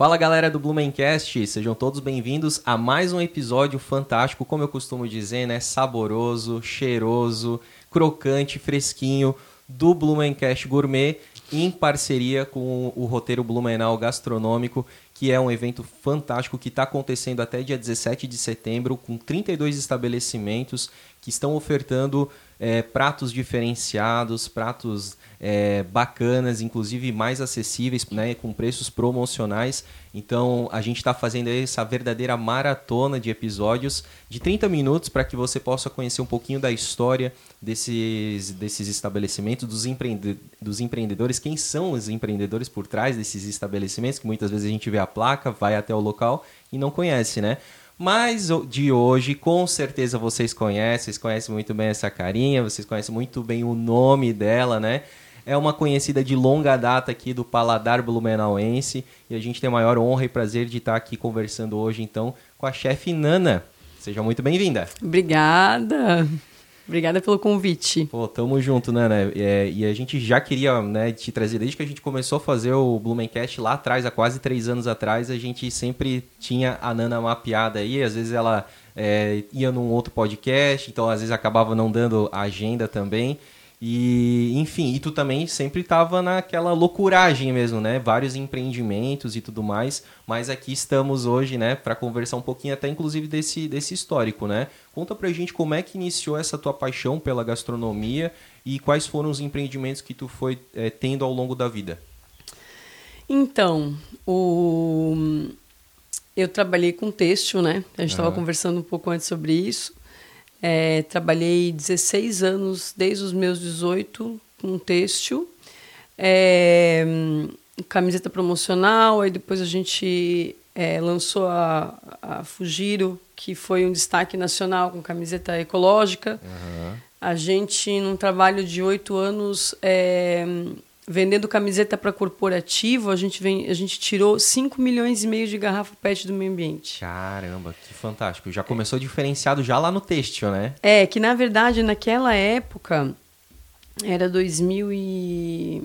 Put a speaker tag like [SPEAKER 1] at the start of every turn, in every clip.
[SPEAKER 1] Fala galera do Blumencast, sejam todos bem-vindos a mais um episódio fantástico, como eu costumo dizer, né? Saboroso, cheiroso, crocante, fresquinho do Blumencast Gourmet em parceria com o roteiro Blumenau Gastronômico, que é um evento fantástico que está acontecendo até dia 17 de setembro, com 32 estabelecimentos que estão ofertando é, pratos diferenciados, pratos é, bacanas, inclusive mais acessíveis, né, com preços promocionais. Então a gente está fazendo essa verdadeira maratona de episódios de 30 minutos para que você possa conhecer um pouquinho da história desses, desses estabelecimentos, dos, empreende dos empreendedores, quem são os empreendedores por trás desses estabelecimentos, que muitas vezes a gente vê a placa, vai até o local e não conhece, né? Mas de hoje, com certeza vocês conhecem, vocês conhecem muito bem essa carinha, vocês conhecem muito bem o nome dela, né? É uma conhecida de longa data aqui do Paladar Blumenauense e a gente tem a maior honra e prazer de estar aqui conversando hoje, então, com a chefe Nana. Seja muito bem-vinda.
[SPEAKER 2] Obrigada. Obrigada pelo convite.
[SPEAKER 1] Pô, tamo junto, né, né? É, e a gente já queria né, te trazer, desde que a gente começou a fazer o Blumencast lá atrás, há quase três anos atrás, a gente sempre tinha a Nana mapeada aí, às vezes ela é, ia num outro podcast, então às vezes acabava não dando agenda também. E, enfim, e tu também sempre estava naquela loucuragem mesmo, né? Vários empreendimentos e tudo mais, mas aqui estamos hoje, né, para conversar um pouquinho até inclusive desse, desse histórico, né? Conta pra gente como é que iniciou essa tua paixão pela gastronomia e quais foram os empreendimentos que tu foi é, tendo ao longo da vida.
[SPEAKER 2] Então, o... eu trabalhei com têxtil, né? A gente estava uhum. conversando um pouco antes sobre isso. É, trabalhei 16 anos, desde os meus 18, com têxtil. É, camiseta promocional, aí depois a gente é, lançou a, a Fugiro, que foi um destaque nacional com camiseta ecológica. Uhum. A gente, num trabalho de oito anos, é, vendendo camiseta para corporativo, a gente, vem, a gente tirou 5 milhões e meio de garrafa PET do meio ambiente.
[SPEAKER 1] Caramba, que fantástico. Já começou é. diferenciado já lá no têxtil, né?
[SPEAKER 2] É, que na verdade naquela época era 2000 e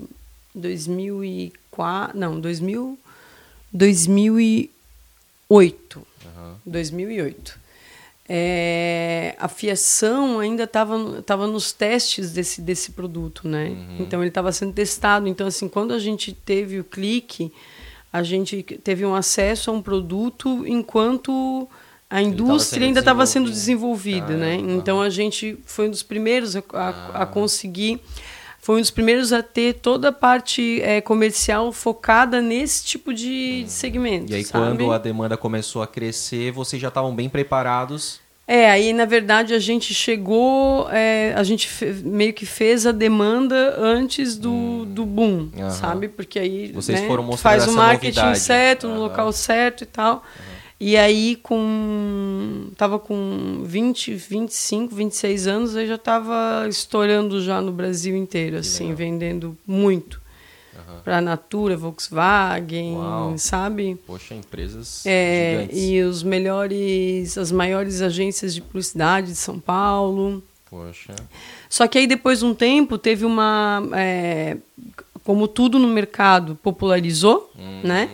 [SPEAKER 2] 2004, não, 2000 2008. Uhum. 2008 é, a fiação ainda estava tava nos testes desse, desse produto, né? Uhum. Então ele estava sendo testado. Então assim, quando a gente teve o clique, a gente teve um acesso a um produto enquanto a indústria ainda estava sendo desenvolvida, ah, né? Então a gente foi um dos primeiros a, a, a, ah. conseguir, foi um dos primeiros a ter toda a parte é, comercial focada nesse tipo de, hum. segmento.
[SPEAKER 1] E aí
[SPEAKER 2] sabe?
[SPEAKER 1] quando a demanda começou a crescer, vocês já estavam bem preparados
[SPEAKER 2] é, aí na verdade a gente chegou, é, a gente meio que fez a demanda antes do, hum. do boom, uhum. sabe? Porque aí
[SPEAKER 1] Vocês
[SPEAKER 2] né,
[SPEAKER 1] foram faz
[SPEAKER 2] o marketing
[SPEAKER 1] novidade.
[SPEAKER 2] certo, uhum. no local certo e tal. Uhum. E aí com tava com 20, 25, 26 anos, eu já estava estourando já no Brasil inteiro, assim, vendendo muito para a Natura, Volkswagen, Uau. sabe?
[SPEAKER 1] Poxa, empresas
[SPEAKER 2] é,
[SPEAKER 1] gigantes.
[SPEAKER 2] E os melhores, as maiores agências de publicidade de São Paulo.
[SPEAKER 1] Poxa.
[SPEAKER 2] Só que aí depois de um tempo teve uma, é, como tudo no mercado popularizou, hum. né?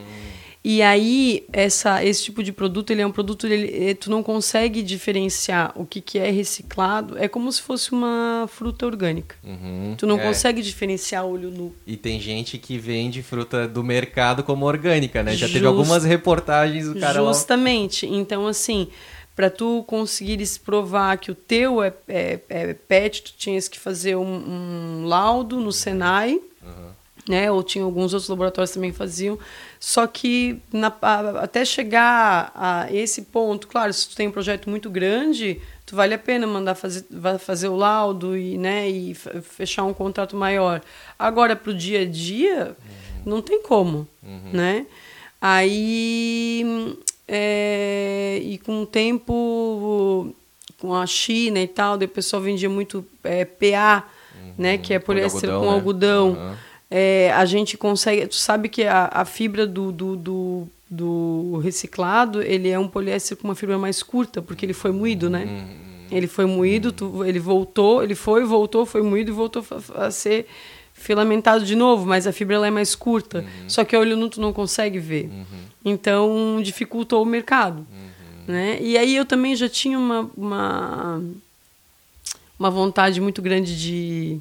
[SPEAKER 2] E aí, essa, esse tipo de produto, ele é um produto, ele, eh, tu não consegue diferenciar o que, que é reciclado. É como se fosse uma fruta orgânica. Uhum, tu não é. consegue diferenciar olho nu.
[SPEAKER 1] E tem gente que vende fruta do mercado como orgânica, né? Já Just, teve algumas reportagens do cara
[SPEAKER 2] Justamente. Lá... Então, assim, para tu conseguires provar que o teu é, é, é, pet, tu tinhas que fazer um, um laudo no Senai, uhum. Né? Ou tinha alguns outros laboratórios que também faziam só que na, até chegar a esse ponto, claro, se tu tem um projeto muito grande, tu vale a pena mandar fazer, fazer o laudo e, né, e fechar um contrato maior. Agora, para o dia a dia, uhum. não tem como, uhum. né? Aí, é, e com o tempo, com a China e tal, o pessoal vendia muito é, PA, uhum. né, que é poliéster com. Com algodão. É, a gente consegue. Tu sabe que a, a fibra do, do, do, do, reciclado ele é um poliéster com uma fibra mais curta, porque ele foi moído, né? Hum, Ele foi moído, tu, ele voltou, ele foi, voltou, foi moído e voltou a, a ser filamentado de novo, mas a fibra ela é mais curta. Uhum. Só que a olho nu tu não consegue ver. Uhum. Então dificultou o mercado. Uhum. Né? E aí eu também já tinha uma, uma, uma vontade muito grande de,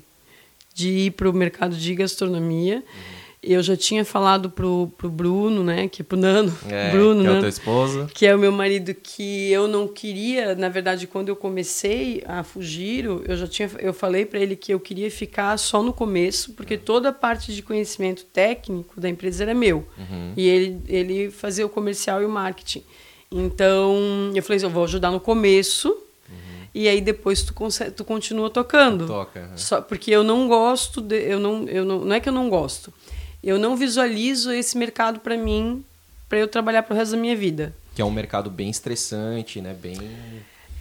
[SPEAKER 2] de ir para o mercado de gastronomia. Uhum eu já tinha falado pro, pro Bruno, né, que é pro Nano,
[SPEAKER 1] é,
[SPEAKER 2] Bruno,
[SPEAKER 1] que é
[SPEAKER 2] o
[SPEAKER 1] teu esposo,
[SPEAKER 2] que é o meu marido, que eu não queria, na verdade, quando eu comecei a fugir, eu já tinha, eu falei para ele que eu queria ficar só no começo, porque toda a parte de conhecimento técnico da empresa era meu, uhum. e ele ele fazia o comercial e o marketing. Então, eu falei, assim, eu vou ajudar no começo. E aí depois tu, consegue, tu continua tocando.
[SPEAKER 1] Toca. Uhum.
[SPEAKER 2] Só porque eu não gosto, de, eu não, eu não, não é que eu não gosto eu não visualizo esse mercado para mim, para eu trabalhar para o resto da minha vida.
[SPEAKER 1] Que é um mercado bem estressante, né? Bem.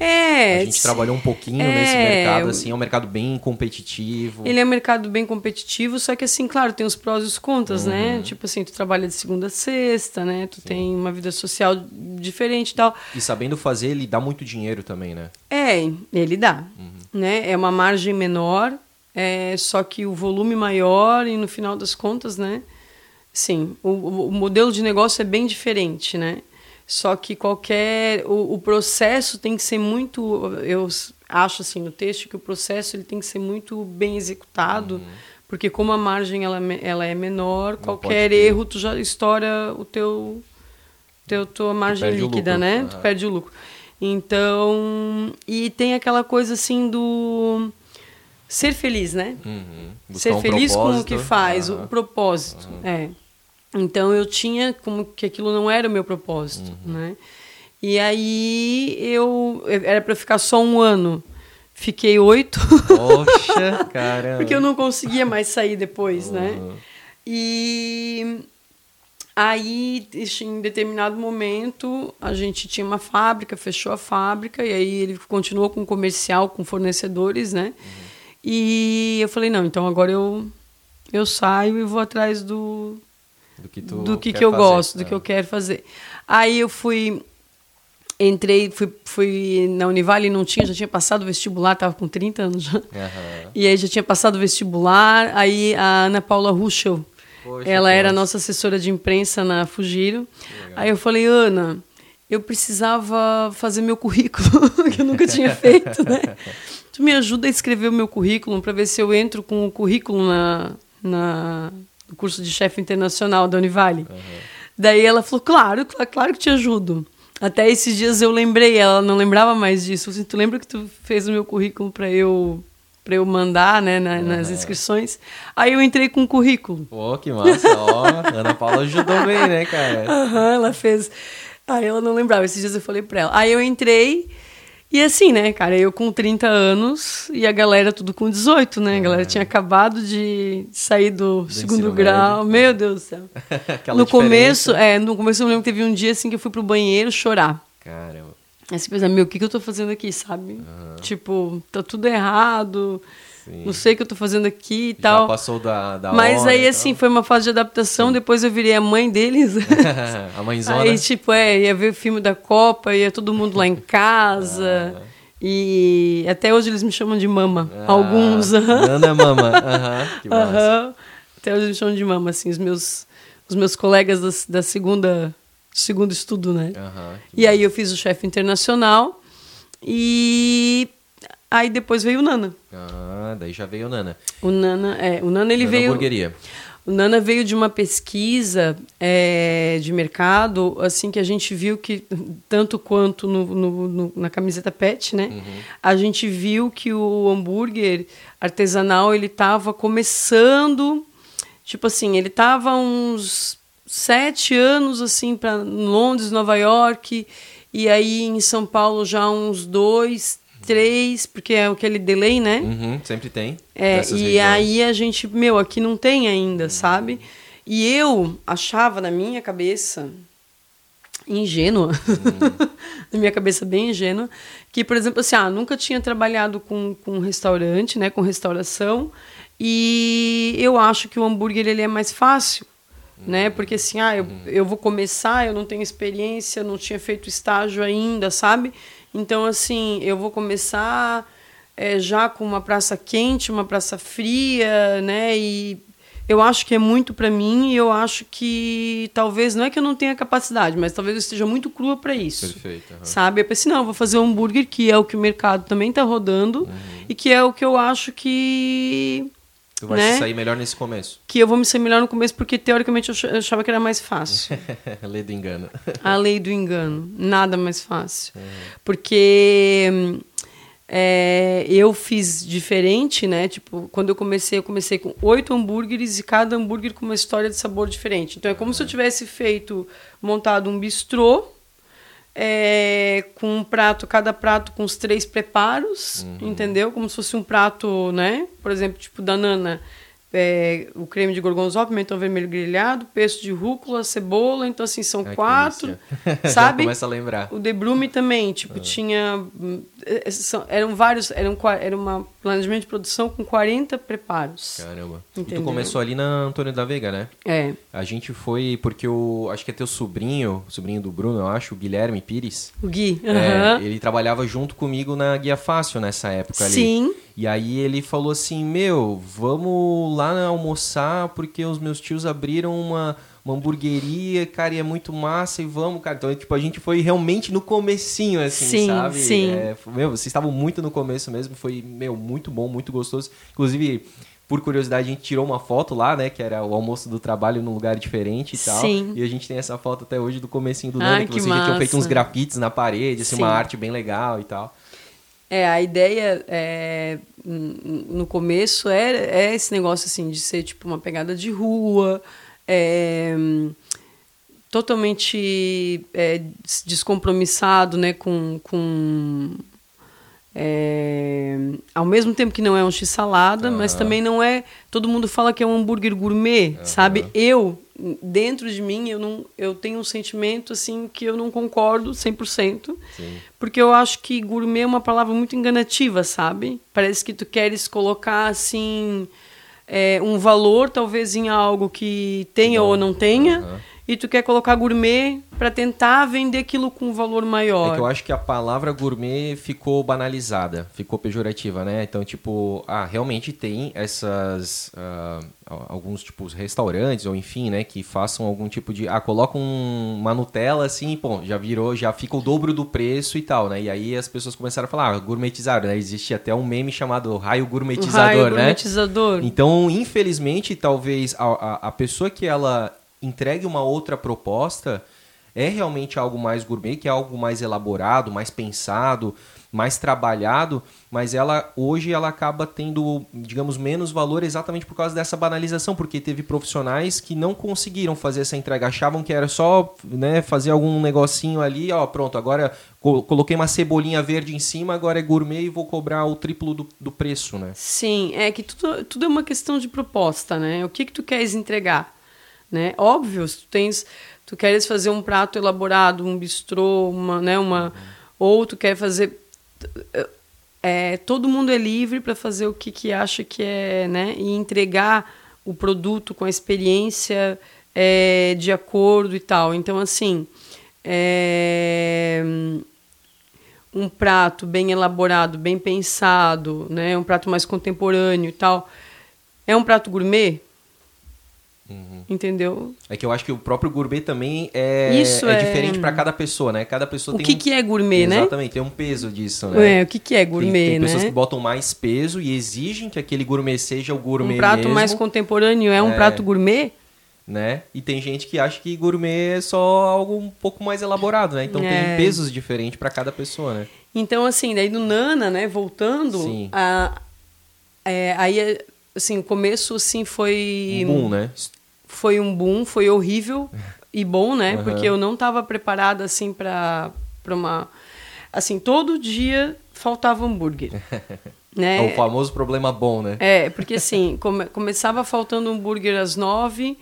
[SPEAKER 2] É.
[SPEAKER 1] A gente trabalhou um pouquinho é, nesse mercado, assim, é um mercado bem competitivo.
[SPEAKER 2] Ele é um mercado bem competitivo, só que assim, claro, tem os prós e os contras, né? uhum. né? Tipo assim, tu trabalha de segunda a sexta, né? Tu Sim. tem uma vida social diferente e tal.
[SPEAKER 1] E sabendo fazer, ele dá muito dinheiro também, né?
[SPEAKER 2] É, ele dá. Uhum. Né? É uma margem menor, é, só que o volume maior e no final das contas, né? Sim, o, o modelo de negócio é bem diferente, né? Só que qualquer o, o, processo tem que ser muito, eu acho assim no texto que o processo ele tem que ser muito bem executado, uhum. porque como a margem ela, ela é menor, Não qualquer erro tu já estoura o teu teu tua margem líquida, né? Uhum. Tu perde o lucro. Então, e tem aquela coisa assim do ser feliz, né? Uhum. Ser um feliz propósito. com o que faz, o propósito. Uhum. É. Então eu tinha como que aquilo não era o meu propósito, uhum. né? E aí eu era para ficar só um ano, fiquei oito.
[SPEAKER 1] Poxa, caramba!
[SPEAKER 2] Porque eu não conseguia mais sair depois, né? Uhum. E aí, em determinado momento, a gente tinha uma fábrica, fechou a fábrica e aí ele continuou com comercial, com fornecedores, né? Uhum. E eu falei, não, então agora eu, eu saio e vou atrás do,
[SPEAKER 1] do que, tu
[SPEAKER 2] do que, que eu fazer, gosto, do que eu quero fazer. Aí eu fui, entrei, fui, fui na Univale, não tinha, já tinha passado o vestibular, estava com 30 anos já. Uhum. E aí já tinha passado o vestibular, aí a Ana Paula Ruschel, Poxa, ela era nossa assessora de imprensa na Fugiro. Aí eu falei, Ana, eu precisava fazer meu currículo, que eu nunca tinha feito, né? Tu me ajuda a escrever o meu currículo para ver se eu entro com o currículo na, na no curso de chefe internacional da Univale. Uhum. Daí ela falou, claro, claro, claro que te ajudo. Até esses dias eu lembrei, ela não lembrava mais disso. Assim, tu lembra que tu fez o meu currículo para eu para eu mandar, né, na, uhum. nas inscrições. Aí eu entrei com o currículo.
[SPEAKER 1] Pô, que massa, ó. Ana Paula ajudou bem, né, cara?
[SPEAKER 2] Aham, uhum, ela fez. Aí ela não lembrava, esses dias eu falei para ela. Aí eu entrei e assim, né, cara, eu com 30 anos e a galera tudo com 18, né? A galera é. tinha acabado de sair do, do segundo grau. Médio. Meu Deus do céu. no começo, é, no começo eu lembro que teve um dia assim que eu fui pro banheiro chorar.
[SPEAKER 1] Caramba.
[SPEAKER 2] Aí você pensa, meu, o que, que eu tô fazendo aqui, sabe? Uhum. Tipo, tá tudo errado. Sim. Não sei o que eu tô fazendo aqui e Já tal.
[SPEAKER 1] passou da, da
[SPEAKER 2] Mas aí, assim, foi uma fase de adaptação. Sim. Depois eu virei a mãe deles.
[SPEAKER 1] a mãezona.
[SPEAKER 2] Aí, tipo, é, ia ver o filme da Copa, ia todo mundo lá em casa. Ah. E até hoje eles me chamam de mama. Ah, Alguns.
[SPEAKER 1] Ana é mama. Uhum,
[SPEAKER 2] uhum. Até hoje eles me chamam de mama, assim, os meus, os meus colegas da, da segunda, segundo estudo, né? Uhum, e aí eu fiz o chefe internacional. E Aí depois veio o Nana.
[SPEAKER 1] Ah, daí já veio o Nana.
[SPEAKER 2] O Nana, é, o Nana ele Nana veio.
[SPEAKER 1] Hamburgueria.
[SPEAKER 2] O Nana veio de uma pesquisa é, de mercado, assim que a gente viu que tanto quanto no, no, no, na camiseta PET, né? Uhum. A gente viu que o hambúrguer artesanal ele estava começando, tipo assim, ele estava uns sete anos assim para Londres, Nova York e aí em São Paulo já uns dois, três, porque é aquele delay, né?
[SPEAKER 1] Uhum, sempre tem.
[SPEAKER 2] É, e regiões. aí a gente, meu, aqui não tem ainda, uhum. sabe? E eu achava na minha cabeça, ingênua, uhum. na minha cabeça bem ingênua, que, por exemplo, assim, ah, nunca tinha trabalhado com, com restaurante, né, com restauração, e eu acho que o hambúrguer ele é mais fácil, né? Uhum. Porque assim, ah, eu, uhum. eu vou começar, eu não tenho experiência, não tinha feito estágio ainda, sabe? Então, assim, eu vou começar é, já com uma praça quente, uma praça fria, né? E eu acho que é muito para mim e eu acho que talvez não é que eu não tenha capacidade, mas talvez eu esteja muito crua para isso.
[SPEAKER 1] Perfeito. Uhum.
[SPEAKER 2] Sabe? Eu pensei, não, eu vou fazer um hambúrguer que é o que o mercado também está rodando uhum. e que é o que eu acho que
[SPEAKER 1] Tu vai né? sair melhor nesse começo.
[SPEAKER 2] Que eu vou me sair melhor no começo porque teoricamente eu achava que era mais fácil.
[SPEAKER 1] a lei do engano.
[SPEAKER 2] A lei do engano, nada mais fácil. Uhum. Porque é, eu fiz diferente, né? Tipo, quando eu comecei, eu comecei com oito hambúrgueres e cada hambúrguer com uma história de sabor diferente. Então é como se eu tivesse feito, montado um bistrô é, com um prato, cada prato com os três preparos, uhum. entendeu? Como se fosse um prato, né? Por exemplo, tipo da Nana é, o creme de gorgonzola, pimentão vermelho grelhado, pesto de rúcula, cebola, então assim, são Ai, quatro, sabe?
[SPEAKER 1] começa a lembrar.
[SPEAKER 2] O de Brume também, tipo, uhum. tinha é, são, eram vários, eram era um planejamento de produção com 40 preparos.
[SPEAKER 1] Caramba. Entendeu? Tu começou ali na Antônio da Veiga, né?
[SPEAKER 2] É.
[SPEAKER 1] A gente foi porque o acho que é teu sobrinho, sobrinho do Bruno, eu acho, o Guilherme Pires.
[SPEAKER 2] O Gui.
[SPEAKER 1] Uhum. É, ele trabalhava junto comigo na Guia Fácil nessa época ali.
[SPEAKER 2] Sim.
[SPEAKER 1] E aí ele falou assim: Meu, vamos lá almoçar porque os meus tios abriram uma, uma hamburgueria, cara, e é muito massa e vamos, cara. Então, tipo, a gente foi realmente no comecinho, assim,
[SPEAKER 2] sim,
[SPEAKER 1] sabe?
[SPEAKER 2] Sim,
[SPEAKER 1] é, Meu, vocês estavam muito no começo mesmo, foi, meu, muito bom, muito gostoso. Inclusive, por curiosidade, a gente tirou uma foto lá, né? Que era o almoço do trabalho num lugar diferente e tal.
[SPEAKER 2] Sim.
[SPEAKER 1] E a gente tem essa foto até hoje do comecinho do Nando, que, que vocês já tinham feito uns grafites na parede, assim, Sim. uma arte bem legal e tal.
[SPEAKER 2] É, a ideia é, no começo é, é esse negócio assim de ser tipo uma pegada de rua, é, totalmente é, descompromissado, né, com, com é, ao mesmo tempo que não é um x-salada, uhum. mas também não é. Todo mundo fala que é um hambúrguer gourmet, uhum. sabe? Eu, dentro de mim, eu, não, eu tenho um sentimento assim que eu não concordo 100%. Sim. Porque eu acho que gourmet é uma palavra muito enganativa, sabe? Parece que tu queres colocar assim. É, um valor talvez em algo que tenha ou não tenha. Uhum e tu quer colocar gourmet para tentar vender aquilo com um valor maior.
[SPEAKER 1] É que eu acho que a palavra gourmet ficou banalizada, ficou pejorativa, né? Então, tipo, ah, realmente tem essas uh, alguns tipos restaurantes ou enfim, né, que façam algum tipo de, ah, colocam uma Nutella assim, pô, já virou, já fica o dobro do preço e tal, né? E aí as pessoas começaram a falar, ah, gourmetizaram, né? Existe até um meme chamado raio gourmetizador, raio né?
[SPEAKER 2] Gourmetizador.
[SPEAKER 1] Então, infelizmente, talvez a, a, a pessoa que ela entregue uma outra proposta, é realmente algo mais gourmet, que é algo mais elaborado, mais pensado, mais trabalhado, mas ela hoje ela acaba tendo, digamos, menos valor exatamente por causa dessa banalização, porque teve profissionais que não conseguiram fazer essa entrega, achavam que era só, né, fazer algum negocinho ali, ó, pronto, agora coloquei uma cebolinha verde em cima, agora é gourmet e vou cobrar o triplo do, do preço, né?
[SPEAKER 2] Sim, é que tudo, tudo é uma questão de proposta, né? O que que tu queres entregar? Né? Óbvio, se tu tens, tu queres fazer um prato elaborado, um bistrô, uma, né, uma uhum. ou tu quer fazer é, todo mundo é livre para fazer o que, que acha que é, né? E entregar o produto com a experiência é, de acordo e tal. Então, assim, é, um prato bem elaborado, bem pensado, né? Um prato mais contemporâneo e tal. É um prato gourmet? Uhum. Entendeu?
[SPEAKER 1] É que eu acho que o próprio gourmet também é, Isso é, é diferente para cada pessoa, né? Cada pessoa
[SPEAKER 2] o
[SPEAKER 1] tem
[SPEAKER 2] que, um... que é gourmet,
[SPEAKER 1] né? Exatamente, tem um peso disso, né?
[SPEAKER 2] É, o que, que é gourmet,
[SPEAKER 1] tem, tem
[SPEAKER 2] né?
[SPEAKER 1] pessoas que botam mais peso e exigem que aquele gourmet seja o gourmet
[SPEAKER 2] Um prato
[SPEAKER 1] mesmo.
[SPEAKER 2] mais contemporâneo é um é, prato gourmet?
[SPEAKER 1] Né? E tem gente que acha que gourmet é só algo um pouco mais elaborado, né? Então é. tem pesos diferentes para cada pessoa, né?
[SPEAKER 2] Então, assim, daí do Nana, né? Voltando. A, é, aí, assim, o começo, assim, foi...
[SPEAKER 1] Um boom, né?
[SPEAKER 2] Foi um boom, foi horrível e bom, né? Uhum. Porque eu não estava preparada assim para para uma assim, todo dia faltava hambúrguer. né?
[SPEAKER 1] É o famoso problema bom, né?
[SPEAKER 2] É, porque assim, come, começava faltando hambúrguer às nove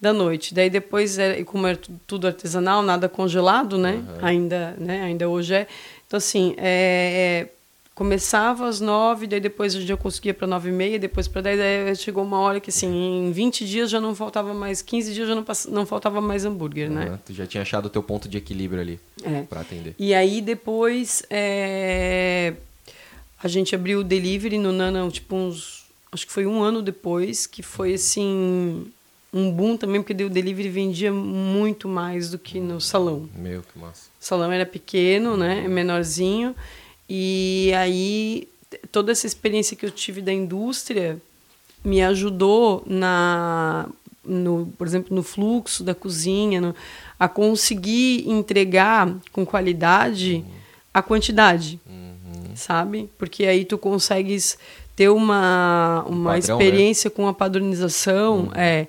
[SPEAKER 2] da noite. Daí depois, era, como era tudo artesanal, nada congelado, né? Uhum. Ainda, né? Ainda hoje é. Então, assim, é, é começava às nove, daí depois a gente já conseguia para nove e meia, depois para dez, daí chegou uma hora que assim, em 20 dias já não faltava mais, 15 dias já não, não faltava mais hambúrguer, né?
[SPEAKER 1] Tu já tinha achado o teu ponto de equilíbrio ali
[SPEAKER 2] É.
[SPEAKER 1] para atender.
[SPEAKER 2] E aí depois é, a gente abriu o delivery no Nana, tipo uns. Acho que foi um ano depois, que foi assim. Um boom também, porque o delivery vendia muito mais do que no salão.
[SPEAKER 1] Meu, que massa.
[SPEAKER 2] O salão era pequeno, né? Menorzinho. E aí toda essa experiência que eu tive da indústria me ajudou na no, por exemplo, no fluxo da cozinha, no, a conseguir entregar com qualidade a quantidade, sabe? Porque aí tu consegues ter uma, uma
[SPEAKER 1] padrão, né?
[SPEAKER 2] experiência com a padronização. É,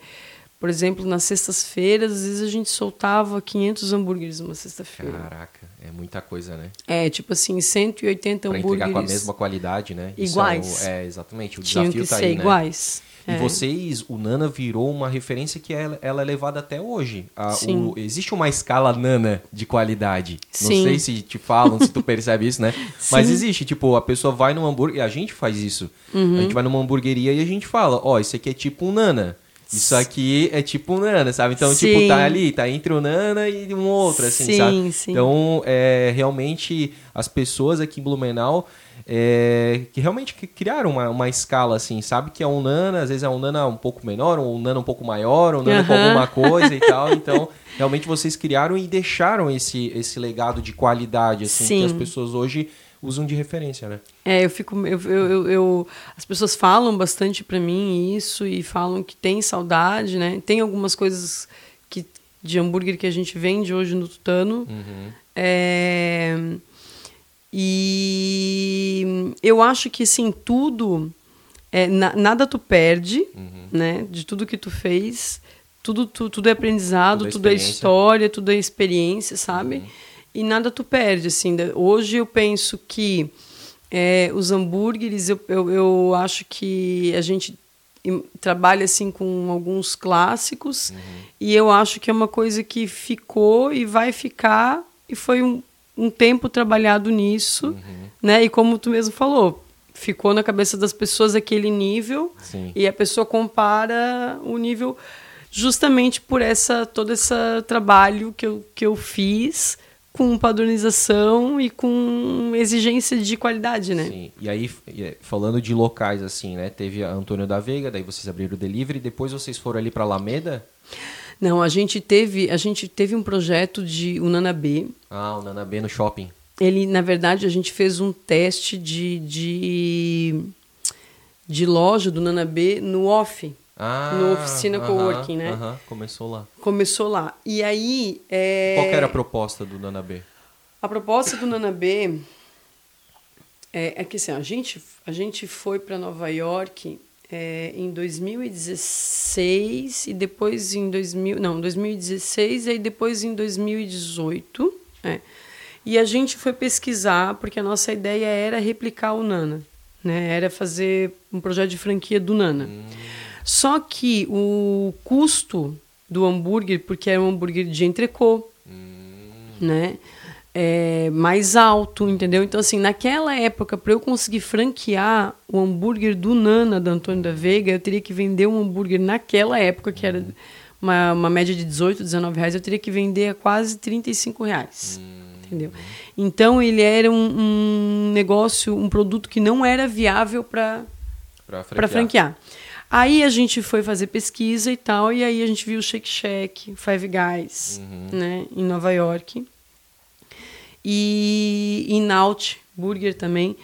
[SPEAKER 2] por exemplo, nas sextas-feiras, às vezes a gente soltava 500 hambúrgueres numa sexta-feira.
[SPEAKER 1] Caraca, é muita coisa, né?
[SPEAKER 2] É, tipo assim, 180
[SPEAKER 1] Pra
[SPEAKER 2] hambúrgueres.
[SPEAKER 1] entregar com a mesma qualidade, né? Isso
[SPEAKER 2] Iguais.
[SPEAKER 1] É, o- é, exatamente. O
[SPEAKER 2] Tinham
[SPEAKER 1] desafio
[SPEAKER 2] que
[SPEAKER 1] tá
[SPEAKER 2] ser
[SPEAKER 1] aí, né?
[SPEAKER 2] iguais.
[SPEAKER 1] E
[SPEAKER 2] É.
[SPEAKER 1] vocês, o Nana virou uma referência que ela, ela é levada até hoje. A-
[SPEAKER 2] Sim.
[SPEAKER 1] o- existe uma escala Nana de qualidade. Não
[SPEAKER 2] Sim.
[SPEAKER 1] sei se te falam, se tu percebe isso, né? Mas
[SPEAKER 2] Sim.
[SPEAKER 1] existe, tipo, a pessoa vai num hambúrguer, a gente faz isso.
[SPEAKER 2] Uhum.
[SPEAKER 1] A gente vai numa hamburgueria e a gente fala, ó, isso aqui é tipo um Nana. Isso aqui é tipo um Nana, sabe? Então, tipo,
[SPEAKER 2] Sim.
[SPEAKER 1] tá ali, tá entre o Nana e um outro, assim,
[SPEAKER 2] Sim,
[SPEAKER 1] sabe?
[SPEAKER 2] sim.
[SPEAKER 1] Então, é, realmente, as pessoas aqui em Blumenau é, que realmente que criaram uma, uma escala, assim, sabe? Que é um Nana, às vezes é um Nana um pouco menor, ou um Nana um pouco maior, um Nana com alguma coisa e tal. Então, realmente vocês criaram e deixaram esse, esse legado de qualidade, assim, que
[SPEAKER 2] Sim.
[SPEAKER 1] as pessoas hoje usam de referência, né?
[SPEAKER 2] É, eu fico. Eu, eu, eu- as pessoas falam bastante pra mim isso e falam que tem saudade, né? Tem algumas coisas que, de hambúrguer que a gente vende hoje no Tutano.
[SPEAKER 1] Uhum.
[SPEAKER 2] É, e eu acho que assim, tudo. é, na- nada tu perde,
[SPEAKER 1] Uhum.
[SPEAKER 2] né? De tudo que tu fez. Tudo, tu- tudo é aprendizado,
[SPEAKER 1] Tudo é
[SPEAKER 2] tudo é história, tudo é experiência, sabe?
[SPEAKER 1] Uhum.
[SPEAKER 2] E nada tu perde, assim. da- Hoje eu penso que é, os hambúrgueres, eu, eu, eu acho que a gente trabalha assim com alguns clássicos e eu acho que é uma coisa que ficou e vai ficar e foi um, um tempo trabalhado nisso, né? E como tu mesmo falou, ficou na cabeça das pessoas aquele nível
[SPEAKER 1] Sim.
[SPEAKER 2] e a pessoa compara o nível justamente por essa todo esse trabalho que eu, que eu fiz com padronização e com exigência de qualidade, né?
[SPEAKER 1] Sim. E aí, falando de locais, assim, né? Teve a Antônio da Veiga, daí vocês abriram o delivery, depois vocês foram ali pra Alameda.
[SPEAKER 2] Não, a gente teve a gente teve um projeto de Unana B.
[SPEAKER 1] Ah, o Nana B no shopping.
[SPEAKER 2] Ele, na verdade, a gente fez um teste de, de, de loja do Nana B no off.
[SPEAKER 1] Ah,
[SPEAKER 2] No oficina
[SPEAKER 1] aham,
[SPEAKER 2] coworking, né?
[SPEAKER 1] aham, começou lá.
[SPEAKER 2] Começou lá. E aí. É...
[SPEAKER 1] Qual era a proposta do Nana B?
[SPEAKER 2] A proposta do Nana B é, é que assim, a gente, a gente foi para Nova York é, em 2016 e depois em 2000, não, 2016 e aí depois em 2018, é. E a gente foi pesquisar porque a nossa ideia era replicar o Nana, né? Era fazer um projeto de franquia do Nana. Só que o custo do hambúrguer, porque era um hambúrguer de entrecô, né? É, mais alto, entendeu? Então, assim, naquela época, para eu conseguir franquear o hambúrguer do Nana, da Antônio da Veiga, eu teria que vender um hambúrguer naquela época, que era uma, uma média de 18, 19 reais, eu teria que vender a quase 35 reais. Entendeu? Então, ele era um, um negócio, um produto que não era viável para
[SPEAKER 1] Pra
[SPEAKER 2] para franquear. Aí a gente foi fazer pesquisa e tal, e aí a gente viu o Shake Shack, Five Guys, né, em Nova York. E em Naut Burger também.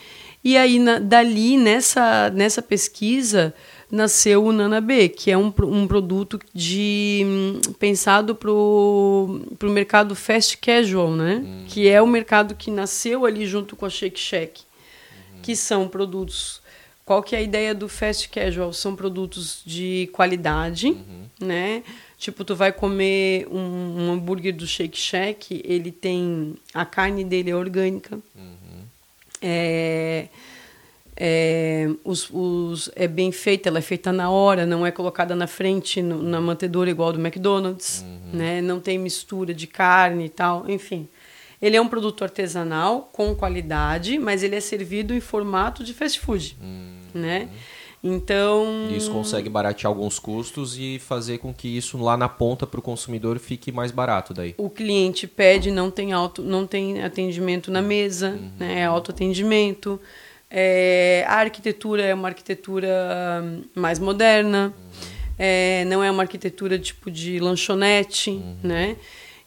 [SPEAKER 2] E aí na- dali nessa nessa pesquisa nasceu o Nana B, que é um, um produto de hum, pensado pro pro mercado fast casual, né? Que é o mercado que nasceu ali junto com a Shake Shack que são produtos. Qual que é a ideia do fast casual? São produtos de qualidade, né? Tipo, tu vai comer um, um hambúrguer do Shake Shack, ele tem a carne dele é orgânica. É, é, os, os, é bem feita, ela é feita na hora, não é colocada na frente no- na mantedoura igual do McDonald's, né? Não tem mistura de carne e tal, enfim. Ele é um produto artesanal com qualidade, mas ele é servido em formato de fast food,
[SPEAKER 1] Hum.
[SPEAKER 2] né? Então
[SPEAKER 1] Isso consegue baratear alguns custos e fazer com que isso lá na ponta para o consumidor fique mais barato daí.
[SPEAKER 2] o cliente pede, não tem auto, não tem atendimento na mesa,
[SPEAKER 1] Uhum.
[SPEAKER 2] né? É autoatendimento. É, a arquitetura é uma arquitetura hum, mais moderna,
[SPEAKER 1] Uhum.
[SPEAKER 2] é, não é uma arquitetura tipo de lanchonete,
[SPEAKER 1] Uhum.
[SPEAKER 2] né?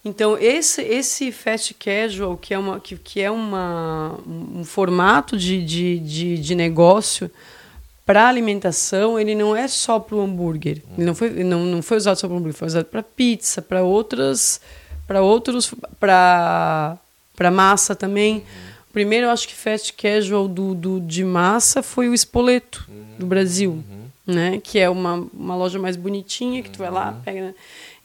[SPEAKER 2] Então esse esse fast casual que é uma que, que é uma, um formato de, de, de, de negócio para alimentação ele não é só para o hambúrguer. Ele não foi não, não foi usado só para hambúrguer foi usado para pizza para outras para outros para massa também. Primeiro eu acho que fast casual do, do de massa foi o Spoleto do Brasil né? Que é uma, uma loja mais bonitinha que tu vai lá pega né?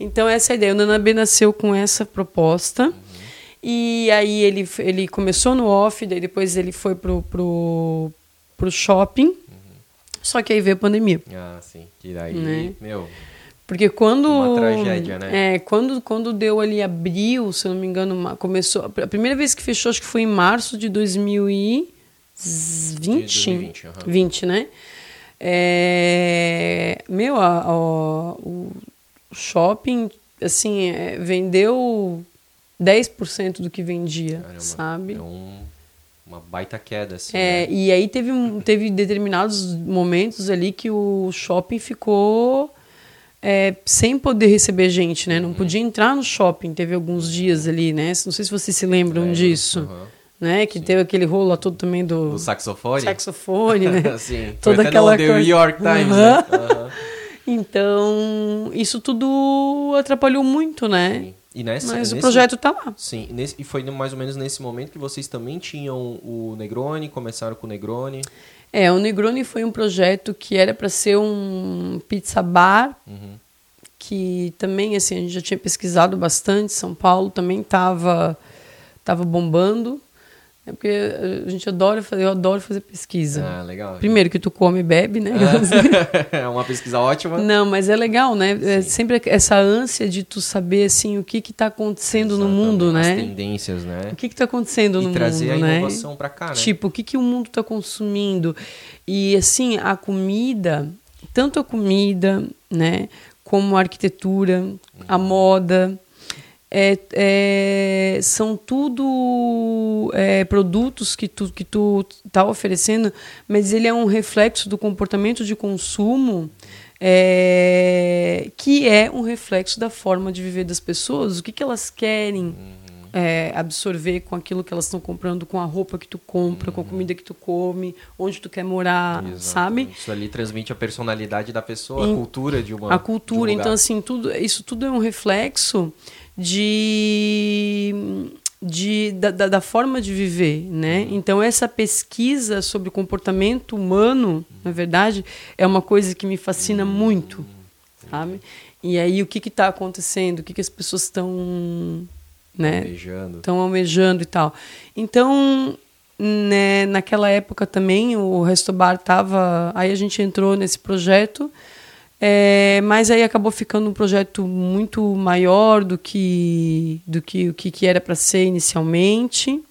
[SPEAKER 2] Então essa é a ideia o Nanabe nasceu com essa proposta e aí ele ele começou no off daí depois ele foi pro pro, pro shopping só que aí veio a pandemia.
[SPEAKER 1] Ah, sim. Que daí,
[SPEAKER 2] Né?
[SPEAKER 1] meu,
[SPEAKER 2] Porque quando.
[SPEAKER 1] Uma tragédia, né?
[SPEAKER 2] É, quando, quando deu ali abril, se eu não me engano, começou. A primeira vez que fechou, acho que foi em março de 2020.
[SPEAKER 1] De 2020, aham.
[SPEAKER 2] 20, né? É, meu, a- a- o shopping, assim, é, vendeu 10% do que vendia,
[SPEAKER 1] caramba,
[SPEAKER 2] sabe?
[SPEAKER 1] é um- uma baita queda, assim.
[SPEAKER 2] É,
[SPEAKER 1] né?
[SPEAKER 2] e aí teve, teve determinados momentos ali que o shopping ficou é, sem poder receber gente, né? Não
[SPEAKER 1] Uhum.
[SPEAKER 2] podia entrar no shopping, teve alguns dias ali, né? Não sei se vocês se lembram
[SPEAKER 1] Lembro,
[SPEAKER 2] disso,
[SPEAKER 1] aham.
[SPEAKER 2] né? Que teve aquele rolo lá todo também do,
[SPEAKER 1] Do saxofone?
[SPEAKER 2] saxofone, né?
[SPEAKER 1] Sim.
[SPEAKER 2] Toda
[SPEAKER 1] Foi
[SPEAKER 2] aquela
[SPEAKER 1] no The
[SPEAKER 2] coisa.
[SPEAKER 1] New York Times,
[SPEAKER 2] Aham.
[SPEAKER 1] né?
[SPEAKER 2] Então, isso tudo atrapalhou muito, né?
[SPEAKER 1] E nessa,
[SPEAKER 2] Mas o
[SPEAKER 1] nesse-
[SPEAKER 2] projeto tá lá.
[SPEAKER 1] Sim, e nesse- e foi mais ou menos nesse momento que vocês também tinham o Negroni, começaram com o Negroni.
[SPEAKER 2] É, o Negroni foi um projeto que era para ser um pizza bar,
[SPEAKER 1] Uhum.
[SPEAKER 2] que também assim a gente já tinha pesquisado bastante. São Paulo também estava tava bombando, é porque a gente adora fazer, eu adoro fazer pesquisa.
[SPEAKER 1] Ah, legal.
[SPEAKER 2] Primeiro que tu come e bebe, né?
[SPEAKER 1] é uma pesquisa ótima.
[SPEAKER 2] Não, mas é legal, né? É sempre essa ânsia de tu saber assim o que que tá acontecendo no mundo,
[SPEAKER 1] Exatamente,
[SPEAKER 2] né?
[SPEAKER 1] As tendências, né?
[SPEAKER 2] O que que tá acontecendo no
[SPEAKER 1] E trazer
[SPEAKER 2] mundo,
[SPEAKER 1] a
[SPEAKER 2] né?
[SPEAKER 1] inovação pra cá, né?
[SPEAKER 2] Tipo, o que, que o mundo está consumindo? E assim, a comida, tanto a comida, né, como a arquitetura, a moda, é, é, são tudo é, produtos que tu que tu tá oferecendo, mas ele é um reflexo do comportamento de consumo é, que é um reflexo da forma de viver das pessoas, o que, que elas querem é, absorver com aquilo que elas estão comprando, com a roupa que tu compra, com a comida que tu come, onde tu quer morar,
[SPEAKER 1] Exato.
[SPEAKER 2] sabe?
[SPEAKER 1] Isso ali transmite a personalidade da pessoa, a
[SPEAKER 2] Em-
[SPEAKER 1] cultura de uma
[SPEAKER 2] a cultura.
[SPEAKER 1] um
[SPEAKER 2] então, assim, tudo, isso tudo é um reflexo de, de da, da, forma de viver, né?
[SPEAKER 1] Uhum.
[SPEAKER 2] Então, essa pesquisa sobre o comportamento humano, na verdade, é uma coisa que me
[SPEAKER 1] Uhum.
[SPEAKER 2] fascina muito, sabe? E aí, o que está acontecendo? O que, que as pessoas estão né,
[SPEAKER 1] Beijando.
[SPEAKER 2] estão almejando e tal. Então, né, naquela época também o Restobar tava, aí a gente entrou nesse projeto, é, mas aí acabou ficando um projeto muito maior do que do que o que, que era para ser inicialmente.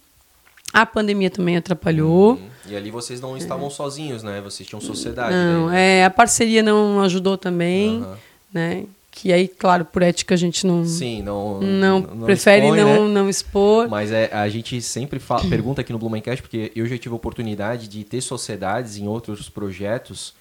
[SPEAKER 2] A pandemia também atrapalhou.
[SPEAKER 1] Uhum. E ali vocês não estavam sozinhos, né? Vocês tinham sociedade.
[SPEAKER 2] Não,
[SPEAKER 1] né?
[SPEAKER 2] é, a parceria não ajudou também,
[SPEAKER 1] Aham.
[SPEAKER 2] né? Que aí, claro, por ética a gente não
[SPEAKER 1] Sim, não.
[SPEAKER 2] não, prefere
[SPEAKER 1] expõe,
[SPEAKER 2] não
[SPEAKER 1] né?
[SPEAKER 2] não expor.
[SPEAKER 1] Mas é, a gente sempre fala- pergunta aqui no Blumencast, porque eu já tive a oportunidade de ter sociedades em outros projetos.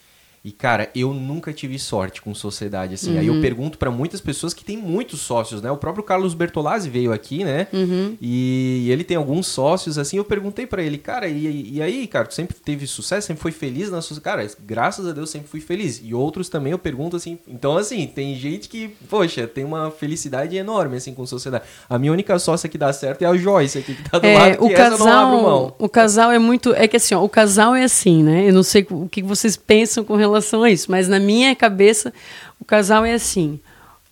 [SPEAKER 1] E, cara, eu nunca tive sorte com sociedade, assim. Aí eu
[SPEAKER 2] Uhum.
[SPEAKER 1] pergunto pra muitas pessoas que têm muitos sócios, né? O próprio Carlos Bertolazzi veio aqui, né?
[SPEAKER 2] Uhum.
[SPEAKER 1] E ele tem alguns sócios, assim. Eu perguntei pra ele, cara, e, e aí, cara, tu sempre teve sucesso, sempre foi feliz na sua. Cara, graças a Deus sempre fui feliz. E outros também eu pergunto assim. Então, assim, tem gente que, poxa, tem uma felicidade enorme, assim, com sociedade. A minha única sócia que dá certo é a Joyce aqui, que tá do
[SPEAKER 2] É,
[SPEAKER 1] lado, que
[SPEAKER 2] o
[SPEAKER 1] essa eu não abro
[SPEAKER 2] casal,
[SPEAKER 1] mão.
[SPEAKER 2] o casal é muito, é que assim, ó, o casal é assim, né? Eu não sei o que vocês pensam com relação a isso, mas na minha cabeça o casal é assim: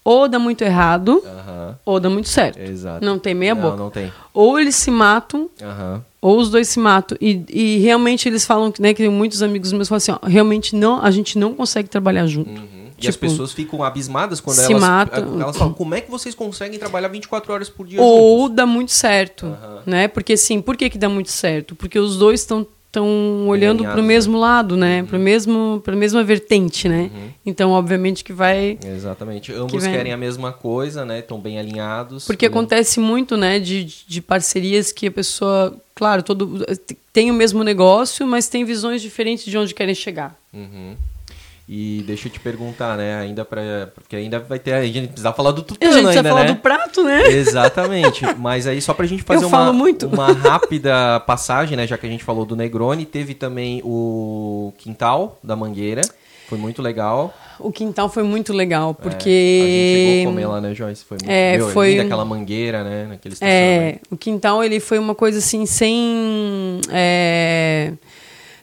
[SPEAKER 2] ou dá muito errado,
[SPEAKER 1] Aham,
[SPEAKER 2] ou dá muito certo.
[SPEAKER 1] exato.
[SPEAKER 2] Não tem meia
[SPEAKER 1] não,
[SPEAKER 2] boca.
[SPEAKER 1] Não tem.
[SPEAKER 2] Ou eles se matam,
[SPEAKER 1] Aham.
[SPEAKER 2] ou os dois se matam. E, e realmente eles falam, né, que muitos amigos meus falam assim, ó, realmente não, a gente não consegue trabalhar junto.
[SPEAKER 1] Uhum. E as
[SPEAKER 2] Tipo,
[SPEAKER 1] pessoas ficam abismadas quando
[SPEAKER 2] se
[SPEAKER 1] elas,
[SPEAKER 2] matam.
[SPEAKER 1] elas falam, como é que vocês conseguem trabalhar 24 horas por dia
[SPEAKER 2] Ou
[SPEAKER 1] juntos?
[SPEAKER 2] dá muito certo, né? Porque assim, por que que dá muito certo? Porque os dois estão estão olhando para o mesmo lado, né? Para mesmo para a mesma vertente, né?
[SPEAKER 1] Uhum.
[SPEAKER 2] Então, obviamente que vai
[SPEAKER 1] Exatamente. Ambos
[SPEAKER 2] vem-
[SPEAKER 1] querem a mesma coisa, né? Estão bem alinhados.
[SPEAKER 2] Porque
[SPEAKER 1] né?
[SPEAKER 2] acontece muito, né, de, de parcerias que a pessoa, claro, todo tem o mesmo negócio, mas tem visões diferentes de onde querem chegar.
[SPEAKER 1] Uhum. E deixa eu te perguntar, né? Ainda para porque ainda vai ter a gente precisa falar do
[SPEAKER 2] A
[SPEAKER 1] tutano
[SPEAKER 2] gente
[SPEAKER 1] ainda,
[SPEAKER 2] falar
[SPEAKER 1] né?
[SPEAKER 2] do prato, né?
[SPEAKER 1] Exatamente. Mas aí só pra gente fazer
[SPEAKER 2] Eu
[SPEAKER 1] uma, uma rápida passagem, né? Já que a gente falou do Negroni, teve também o Quintal da Mangueira. Foi muito legal.
[SPEAKER 2] O quintal foi muito legal,
[SPEAKER 1] É,
[SPEAKER 2] porque
[SPEAKER 1] a gente chegou a comer lá, né, Joyce? Foi muito
[SPEAKER 2] É,
[SPEAKER 1] meu,
[SPEAKER 2] foi-
[SPEAKER 1] aquela mangueira, né? Naquele.
[SPEAKER 2] É, o quintal ele foi uma coisa assim sem é,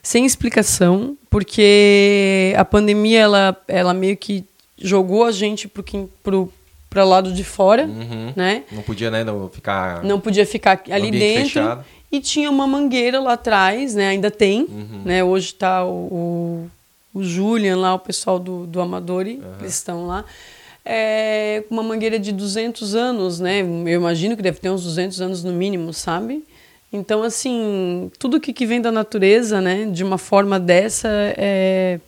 [SPEAKER 2] sem explicação, porque a pandemia ela, ela meio que jogou a gente pro pro para lado de fora,
[SPEAKER 1] Uhum.
[SPEAKER 2] né?
[SPEAKER 1] Não podia, né, não ficar...
[SPEAKER 2] Não podia ficar ali dentro.
[SPEAKER 1] fechado.
[SPEAKER 2] E tinha uma mangueira lá atrás, né? Ainda tem,
[SPEAKER 1] Uhum.
[SPEAKER 2] né? Hoje tá o, o, o Julian lá, o pessoal do, do Amadori, eles estão lá. É uma mangueira de 200 anos, né? Eu imagino que deve ter uns 200 anos no mínimo, sabe? Então, assim, tudo que, que vem da natureza, né? De uma forma dessa, é...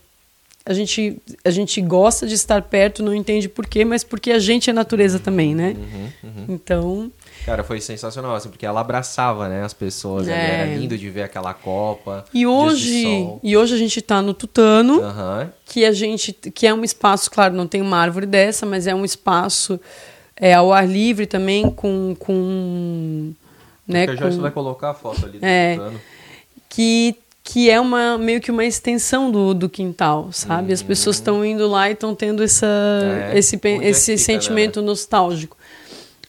[SPEAKER 2] A gente, a gente gosta de estar perto, não entende por quê, mas porque a gente é natureza também, né?
[SPEAKER 1] Uhum, uhum.
[SPEAKER 2] Então,
[SPEAKER 1] Cara, foi sensacional, assim, porque ela abraçava, né, as pessoas.
[SPEAKER 2] É.
[SPEAKER 1] Era lindo de ver aquela copa.
[SPEAKER 2] E hoje, e hoje a gente está no Tutano,
[SPEAKER 1] Aham.
[SPEAKER 2] que a gente que é um espaço, claro, não tem uma árvore dessa, mas é um espaço é, ao ar livre também com com né,
[SPEAKER 1] Porque a Joyce
[SPEAKER 2] com-
[SPEAKER 1] vai colocar a foto ali do
[SPEAKER 2] É.
[SPEAKER 1] Tutano.
[SPEAKER 2] que que é uma meio que uma extensão do, do quintal, sabe? As pessoas estão indo lá e estão tendo essa
[SPEAKER 1] Uhum. É,
[SPEAKER 2] esse
[SPEAKER 1] é
[SPEAKER 2] esse
[SPEAKER 1] fica,
[SPEAKER 2] sentimento nostálgico.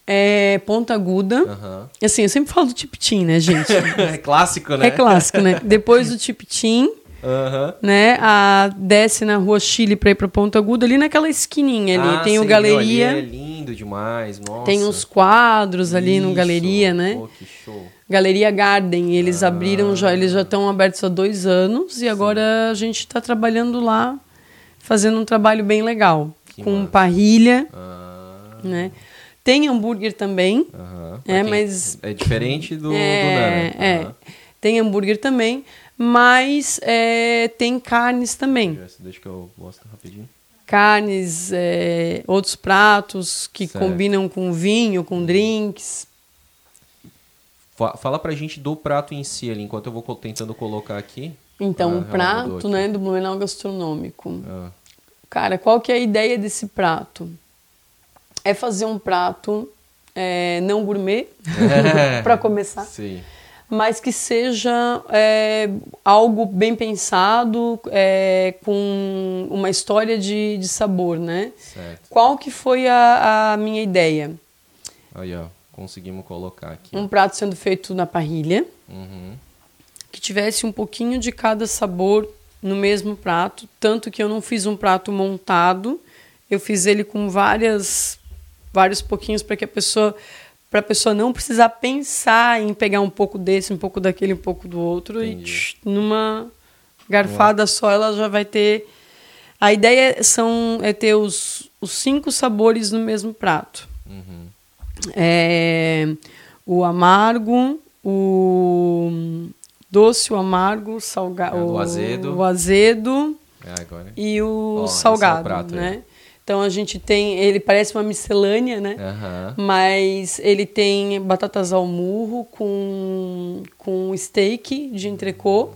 [SPEAKER 2] É Ponta Aguda.
[SPEAKER 1] Aham.
[SPEAKER 2] Assim, eu sempre falo do Tipitim, né, gente?
[SPEAKER 1] é clássico, né?
[SPEAKER 2] É clássico, né? Depois do Tipitim,
[SPEAKER 1] Aham.
[SPEAKER 2] né? A desce na rua Chile para ir para Ponta Aguda, ali naquela esquininha ali.
[SPEAKER 1] Ah,
[SPEAKER 2] tem o
[SPEAKER 1] sim,
[SPEAKER 2] galeria,
[SPEAKER 1] meu, ali é lindo demais, nossa.
[SPEAKER 2] tem uns quadros ali no
[SPEAKER 1] Isso.
[SPEAKER 2] galeria, né?
[SPEAKER 1] Pô, que show.
[SPEAKER 2] Galeria Garden, eles
[SPEAKER 1] Ah.
[SPEAKER 2] abriram já, eles já estão abertos há dois anos e agora a gente está trabalhando lá, fazendo um trabalho bem legal,
[SPEAKER 1] Que
[SPEAKER 2] com
[SPEAKER 1] massa.
[SPEAKER 2] parrilha,
[SPEAKER 1] Ah,
[SPEAKER 2] né? Tem hambúrguer também. É, mas-
[SPEAKER 1] É diferente do, do
[SPEAKER 2] é,
[SPEAKER 1] Nana.
[SPEAKER 2] é.
[SPEAKER 1] Aham.
[SPEAKER 2] tem hambúrguer também, mas é, tem carnes também.
[SPEAKER 1] Deixa que eu mostro rapidinho.
[SPEAKER 2] Carnes, é, outros pratos que
[SPEAKER 1] Certo.
[SPEAKER 2] combinam com vinho, com drinks.
[SPEAKER 1] Fa- Fala pra gente do prato em si ali, enquanto eu vou tentando colocar aqui.
[SPEAKER 2] Então,
[SPEAKER 1] Ah, mudou
[SPEAKER 2] prato né, do Blumenau Gastronômico.
[SPEAKER 1] Ah,
[SPEAKER 2] Cara, qual que é a ideia desse prato? É fazer um prato é, não gourmet,
[SPEAKER 1] É.
[SPEAKER 2] para começar,
[SPEAKER 1] Sim.
[SPEAKER 2] Mas que seja é, algo bem pensado, é, com uma história de, de sabor, né?
[SPEAKER 1] Certo.
[SPEAKER 2] Qual que foi a, a minha ideia?
[SPEAKER 1] Aí, ó. Conseguimos colocar aqui.
[SPEAKER 2] Um prato sendo feito na parrilha,
[SPEAKER 1] Uhum.
[SPEAKER 2] que tivesse um pouquinho de cada sabor no mesmo prato, tanto que eu não fiz um prato montado, eu fiz ele com várias vários pouquinhos para que a pessoa para a pessoa não precisar pensar em pegar um pouco desse, um pouco daquele, um pouco do outro e
[SPEAKER 1] Entendi.
[SPEAKER 2] tch, numa garfada só ela já vai ter a ideia são é ter os, os cinco sabores no mesmo prato.
[SPEAKER 1] Uhum.
[SPEAKER 2] É, o amargo, o doce, o amargo, o salgado,
[SPEAKER 1] É, o azedo.
[SPEAKER 2] o azedo
[SPEAKER 1] É
[SPEAKER 2] e o
[SPEAKER 1] esse é o
[SPEAKER 2] salgado,
[SPEAKER 1] prato
[SPEAKER 2] né? Então a gente tem, ele parece uma miscelânea, né?
[SPEAKER 1] Aham.
[SPEAKER 2] Mas ele tem batatas ao murro com, com steak de entrecô.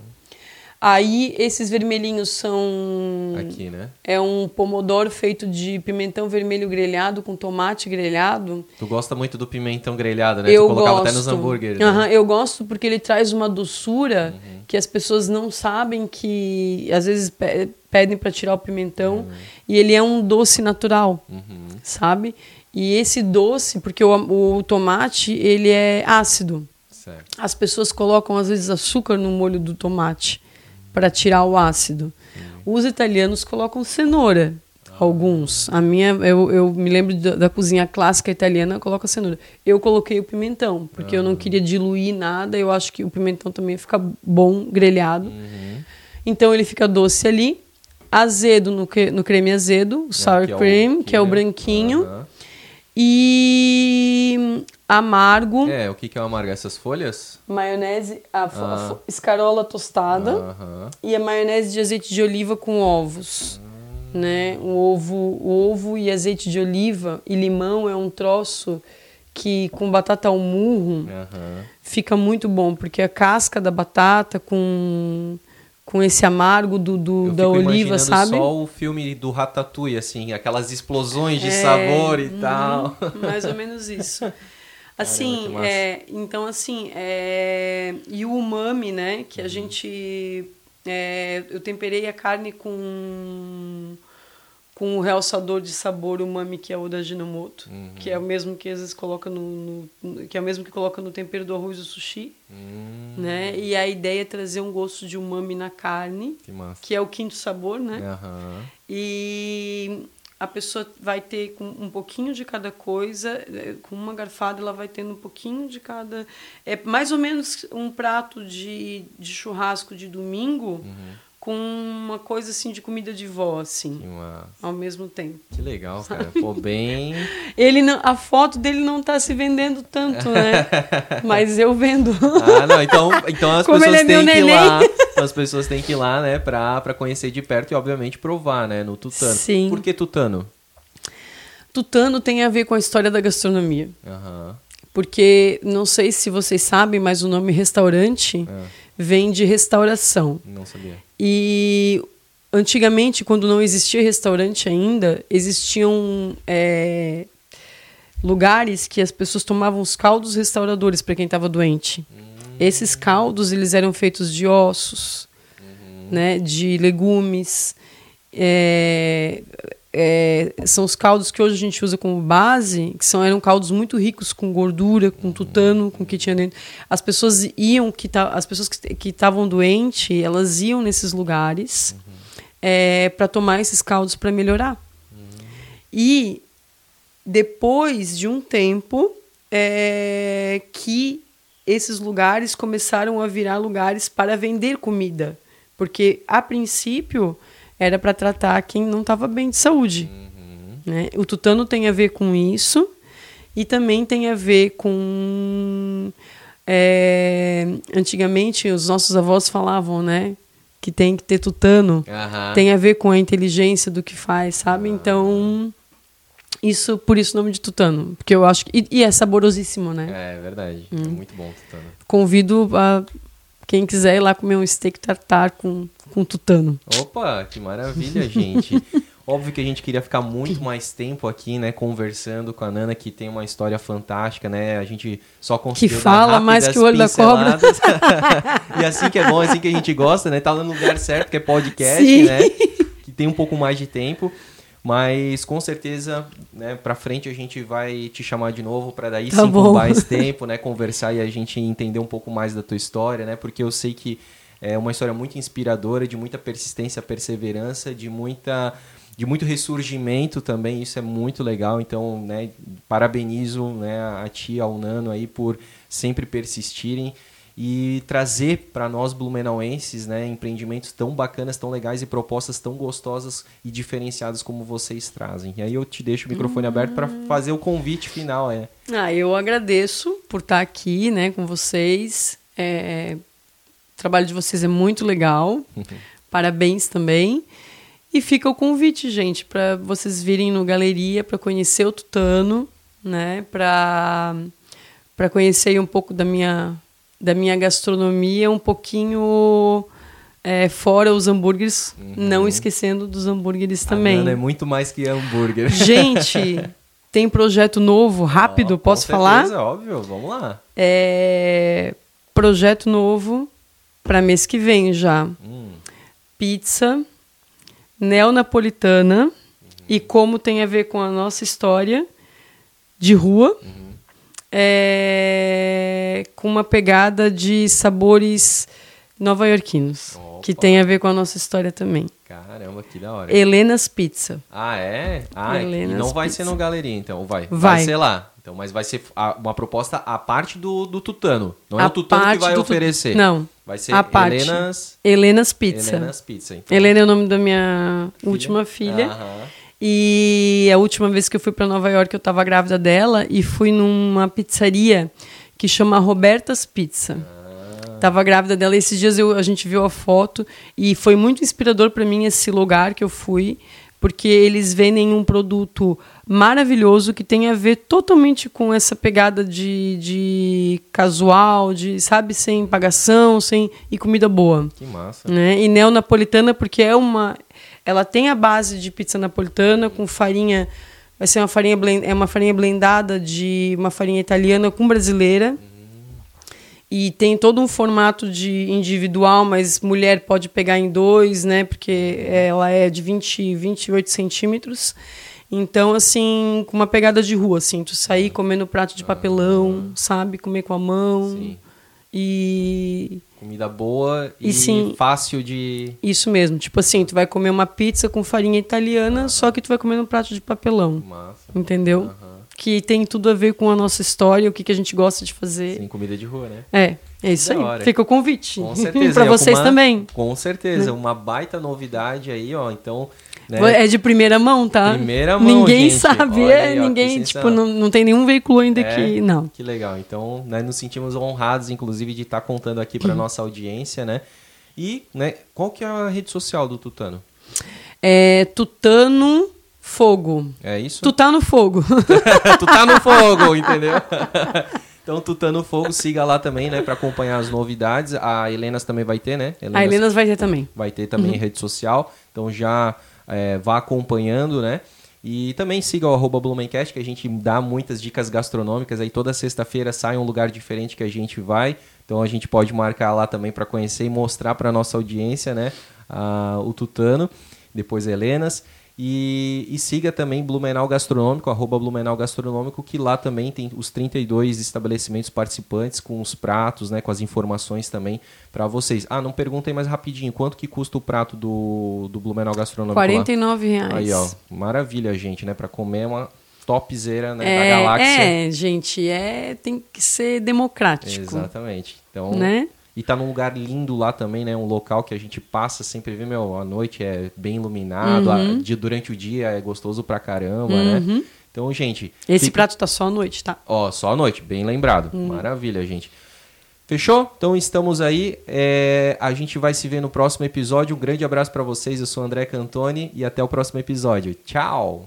[SPEAKER 2] Aí esses vermelhinhos são
[SPEAKER 1] Aqui, né?
[SPEAKER 2] é um pomodoro feito de pimentão vermelho grelhado com tomate grelhado.
[SPEAKER 1] Tu gosta muito do pimentão grelhado, né?
[SPEAKER 2] Eu
[SPEAKER 1] tu colocava
[SPEAKER 2] gosto.
[SPEAKER 1] até nos hambúrgueres. né?
[SPEAKER 2] Aham, eu gosto porque ele traz uma doçura
[SPEAKER 1] Uhum.
[SPEAKER 2] que as pessoas não sabem que às vezes pe- pedem para tirar o pimentão
[SPEAKER 1] Uhum.
[SPEAKER 2] e ele é um doce natural,
[SPEAKER 1] Uhum.
[SPEAKER 2] sabe? E esse doce, porque o, o tomate ele é ácido.
[SPEAKER 1] Certo.
[SPEAKER 2] As pessoas colocam às vezes açúcar no molho do tomate para tirar o ácido. Os italianos colocam cenoura. Alguns. A minha, eu, eu me lembro da, da cozinha clássica italiana, coloca cenoura. Eu coloquei o pimentão, porque eu não queria diluir nada. Eu acho que o pimentão também fica bom grelhado.
[SPEAKER 1] Uhum.
[SPEAKER 2] Então ele fica doce ali. azedo no, no creme azedo, o sour
[SPEAKER 1] que é o-
[SPEAKER 2] cream, que é o
[SPEAKER 1] que é-
[SPEAKER 2] branquinho,
[SPEAKER 1] Aham.
[SPEAKER 2] e amargo,
[SPEAKER 1] É, o que, que é o amargo? Essas folhas?
[SPEAKER 2] maionese, a, a
[SPEAKER 1] Ah.
[SPEAKER 2] fo- escarola tostada
[SPEAKER 1] Aham.
[SPEAKER 2] e a maionese de azeite de oliva com ovos.
[SPEAKER 1] Hum.
[SPEAKER 2] Né? O ovo, o ovo e azeite de oliva e limão é um troço que com batata ao murro
[SPEAKER 1] Aham.
[SPEAKER 2] fica muito bom, porque a casca da batata com, com esse amargo do, do- da oliva, sabe?
[SPEAKER 1] só o filme do Ratatouille, assim, aquelas explosões de
[SPEAKER 2] É,
[SPEAKER 1] sabor e
[SPEAKER 2] uhum,
[SPEAKER 1] tal.
[SPEAKER 2] Mais ou menos isso. Assim,
[SPEAKER 1] massa.
[SPEAKER 2] é, então assim, é, e o umami, né, que
[SPEAKER 1] Uhum.
[SPEAKER 2] a gente, é, eu temperei a carne com com o realçador de sabor umami que é o da Ajinomoto,
[SPEAKER 1] Uhum.
[SPEAKER 2] que é o mesmo que às vezes coloca no, no- que é o mesmo que coloca no tempero do arroz do sushi,
[SPEAKER 1] Hum,
[SPEAKER 2] né? E a ideia é trazer um gosto de umami na carne,
[SPEAKER 1] que
[SPEAKER 2] que é o quinto sabor, né? E a pessoa vai ter com um pouquinho de cada coisa, eh, com uma garfada ela vai tendo um pouquinho de cada. É mais ou menos um prato de, de churrasco de domingo com uma coisa assim de comida de vó, assim, ao mesmo tempo.
[SPEAKER 1] Que legal, cara. Pô, bem.
[SPEAKER 2] Ele não, a foto dele não está se vendendo tanto, né? Mas eu vendo.
[SPEAKER 1] Ah, não, então, então as
[SPEAKER 2] Como
[SPEAKER 1] pessoas
[SPEAKER 2] é
[SPEAKER 1] têm que ir lá. As pessoas têm que ir lá, né, pra, pra conhecer de perto e, obviamente, provar, né, no tutano.
[SPEAKER 2] Sim.
[SPEAKER 1] Por que tutano?
[SPEAKER 2] Tutano tem a ver com a história da gastronomia.
[SPEAKER 1] Aham.
[SPEAKER 2] Porque não sei se vocês sabem, mas o nome restaurante
[SPEAKER 1] É,
[SPEAKER 2] vem de restauração.
[SPEAKER 1] não sabia.
[SPEAKER 2] E antigamente, quando não existia restaurante ainda, existiam é, lugares que as pessoas tomavam os caldos restauradores para quem estava doente. Esses caldos eles eram feitos de ossos, né, de legumes. é, é, são os caldos que hoje a gente usa como base, que são, eram caldos muito ricos com gordura, com tutano, com o que tinha dentro. As pessoas iam, que as pessoas que estavam doentes, elas iam nesses lugares para tomar esses caldos para melhorar. E depois de um tempo é, que esses lugares começaram a virar lugares para vender comida. Porque, a princípio, era para tratar quem não estava bem de saúde. Né? O tutano tem a ver com isso e também tem a ver com. é, antigamente, os nossos avós falavam, né? Que tem que ter tutano
[SPEAKER 1] Aham.
[SPEAKER 2] tem a ver com a inteligência do que faz, sabe? Então, isso, por isso o nome de tutano. Porque eu acho que. E, e é saborosíssimo, né?
[SPEAKER 1] É verdade. É muito bom tutano.
[SPEAKER 2] Convido a quem quiser ir lá comer um steak tartar com, com tutano.
[SPEAKER 1] Opa, que maravilha, gente. Óbvio que a gente queria ficar muito mais tempo aqui, né, conversando com a Nana, que tem uma história fantástica, né? A gente só conseguiu dar
[SPEAKER 2] fala mais que o olho da cobra.
[SPEAKER 1] e assim que é bom, assim que a gente gosta, né? Tá no lugar certo, que é podcast,
[SPEAKER 2] Sim.
[SPEAKER 1] né? Que tem um pouco mais de tempo. Mas com certeza, né, pra frente a gente vai te chamar de novo para daí
[SPEAKER 2] Tá
[SPEAKER 1] sim com mais tempo, né, conversar e a gente entender um pouco mais da tua história, né? Porque eu sei que é uma história muito inspiradora, de muita persistência, perseverança, de muita de muito ressurgimento também, isso é muito legal. Então, né, parabenizo, né, a ti, ao Nano aí por sempre persistirem e trazer para nós blumenauenses, né, empreendimentos tão bacanas, tão legais e propostas tão gostosas e diferenciadas como vocês trazem. E aí eu te deixo o microfone aberto para fazer o convite final, é.
[SPEAKER 2] Ah, eu agradeço por estar aqui, né, com vocês. É, o trabalho de vocês é muito legal. Parabéns também. E fica o convite, gente, para vocês virem no galeria para conhecer o Tutano, né, para para conhecer um pouco da minha da minha gastronomia, um pouquinho é, fora os hambúrgueres, não esquecendo dos hambúrgueres também.
[SPEAKER 1] É muito mais que hambúrguer.
[SPEAKER 2] Gente, tem projeto novo, rápido,
[SPEAKER 1] Ó,
[SPEAKER 2] posso
[SPEAKER 1] com
[SPEAKER 2] falar?
[SPEAKER 1] certeza, óbvio, vamos lá.
[SPEAKER 2] É, projeto novo para mês que vem já.
[SPEAKER 1] Hum,
[SPEAKER 2] Pizza neonapolitana e como tem a ver com a nossa história de rua. É, com uma pegada de sabores nova-iorquinos, que tem a ver com a nossa história também.
[SPEAKER 1] Caramba, que da hora.
[SPEAKER 2] Helenas Pizza.
[SPEAKER 1] Ah, é? Ah,
[SPEAKER 2] Helenas
[SPEAKER 1] e não vai
[SPEAKER 2] Pizza.
[SPEAKER 1] ser no Galeria, então, ou vai?
[SPEAKER 2] Vai.
[SPEAKER 1] ser lá. Então, mas vai ser uma proposta à parte do, do Tutano. Não é
[SPEAKER 2] A
[SPEAKER 1] o Tutano que vai
[SPEAKER 2] do tu-
[SPEAKER 1] oferecer.
[SPEAKER 2] Não.
[SPEAKER 1] Vai ser
[SPEAKER 2] a parte.
[SPEAKER 1] Helenas,
[SPEAKER 2] Helenas Pizza.
[SPEAKER 1] Helenas Pizza. Então.
[SPEAKER 2] Helena é o nome da minha última filha.
[SPEAKER 1] Aham.
[SPEAKER 2] E a última vez que eu fui para Nova York, eu estava grávida dela e fui numa pizzaria que chama Roberta's Pizza. Tava grávida dela. Esses dias eu- a gente viu a foto e foi muito inspirador para mim esse lugar que eu fui, porque eles vendem um produto maravilhoso que tem a ver totalmente com essa pegada de, de casual, de sabe, sem pagação, sem e comida boa
[SPEAKER 1] Que massa.
[SPEAKER 2] né? E neonapolitana porque é uma ela tem a base de pizza napolitana com farinha vai ser uma farinha blen- é uma farinha blendada de uma farinha italiana com brasileira. E tem todo um formato de individual, mas mulher pode pegar em dois, né? Porque ela é de 20, 28 centímetros. Então, assim, com uma pegada de rua, assim, tu sair comendo prato de papelão, sabe? Comer com a mão.
[SPEAKER 1] Sim.
[SPEAKER 2] E
[SPEAKER 1] Comida boa e,
[SPEAKER 2] E sim.
[SPEAKER 1] fácil de.
[SPEAKER 2] isso mesmo, tipo assim, tu vai comer uma pizza com farinha italiana, só que tu vai comer num prato de papelão,
[SPEAKER 1] Massa.
[SPEAKER 2] entendeu?
[SPEAKER 1] Aham.
[SPEAKER 2] Que tem tudo a ver com a nossa história, o que, que a gente gosta de fazer.
[SPEAKER 1] Sim, comida de rua, né?
[SPEAKER 2] É, é isso
[SPEAKER 1] Da
[SPEAKER 2] aí.
[SPEAKER 1] hora.
[SPEAKER 2] Fica o convite.
[SPEAKER 1] Com certeza.
[SPEAKER 2] pra
[SPEAKER 1] E é
[SPEAKER 2] vocês
[SPEAKER 1] uma-
[SPEAKER 2] também.
[SPEAKER 1] Com certeza. Uma baita novidade aí, ó. Então. Né?
[SPEAKER 2] É de primeira mão, tá?
[SPEAKER 1] Primeira mão,
[SPEAKER 2] Ninguém
[SPEAKER 1] gente.
[SPEAKER 2] sabe,
[SPEAKER 1] Olha
[SPEAKER 2] é,
[SPEAKER 1] ó,
[SPEAKER 2] ninguém, tipo, não, não tem nenhum veículo ainda
[SPEAKER 1] É?
[SPEAKER 2] que. Não.
[SPEAKER 1] Que legal. Então, né, nos sentimos honrados, inclusive, de estar contando aqui para nossa audiência, né? E, né, qual que é a rede social do Tutano?
[SPEAKER 2] É Tutano Fogo.
[SPEAKER 1] É isso?
[SPEAKER 2] Tu tá no fogo.
[SPEAKER 1] tu tá no fogo, entendeu? então, tu tá fogo, siga lá também, né, para acompanhar as novidades. A Helenas também vai ter, né?
[SPEAKER 2] A Helenas vai ter também.
[SPEAKER 1] vai ter também rede social, então já é, vá acompanhando, né? E também siga o arroba Blumencast, que a gente dá muitas dicas gastronômicas. Aí toda sexta-feira sai um lugar diferente que a gente vai. Então a gente pode marcar lá também para conhecer e mostrar para nossa audiência, né? a- o Tutano, depois a Helenas. E, e siga também Blumenau Gastronômico, arroba Blumenau Gastronômico, que lá também tem os 32 estabelecimentos participantes com os pratos, né, com as informações também para vocês. Ah, não perguntem mais rapidinho, quanto que custa o prato do, do Blumenau Gastronômico
[SPEAKER 2] R$
[SPEAKER 1] lá?
[SPEAKER 2] 49 reais.
[SPEAKER 1] Aí, ó, maravilha, gente, né, para comer uma topzera né, da
[SPEAKER 2] É,
[SPEAKER 1] galáxia.
[SPEAKER 2] é, gente, é, tem que ser democrático.
[SPEAKER 1] Exatamente. Então,
[SPEAKER 2] Né?
[SPEAKER 1] E tá num lugar lindo lá também, né? Um local que a gente passa sempre vê, meu, a noite é bem iluminado,
[SPEAKER 2] Uhum.
[SPEAKER 1] a- de, durante o dia é gostoso pra caramba, né? Então, gente.
[SPEAKER 2] Esse
[SPEAKER 1] fica-
[SPEAKER 2] prato tá só à noite, tá?
[SPEAKER 1] Ó, só à noite, bem lembrado. Maravilha, gente. Fechou? Então estamos aí. É, a gente vai se ver no próximo episódio. Um grande abraço pra vocês. Eu sou o André Cantoni e até o próximo episódio. Tchau!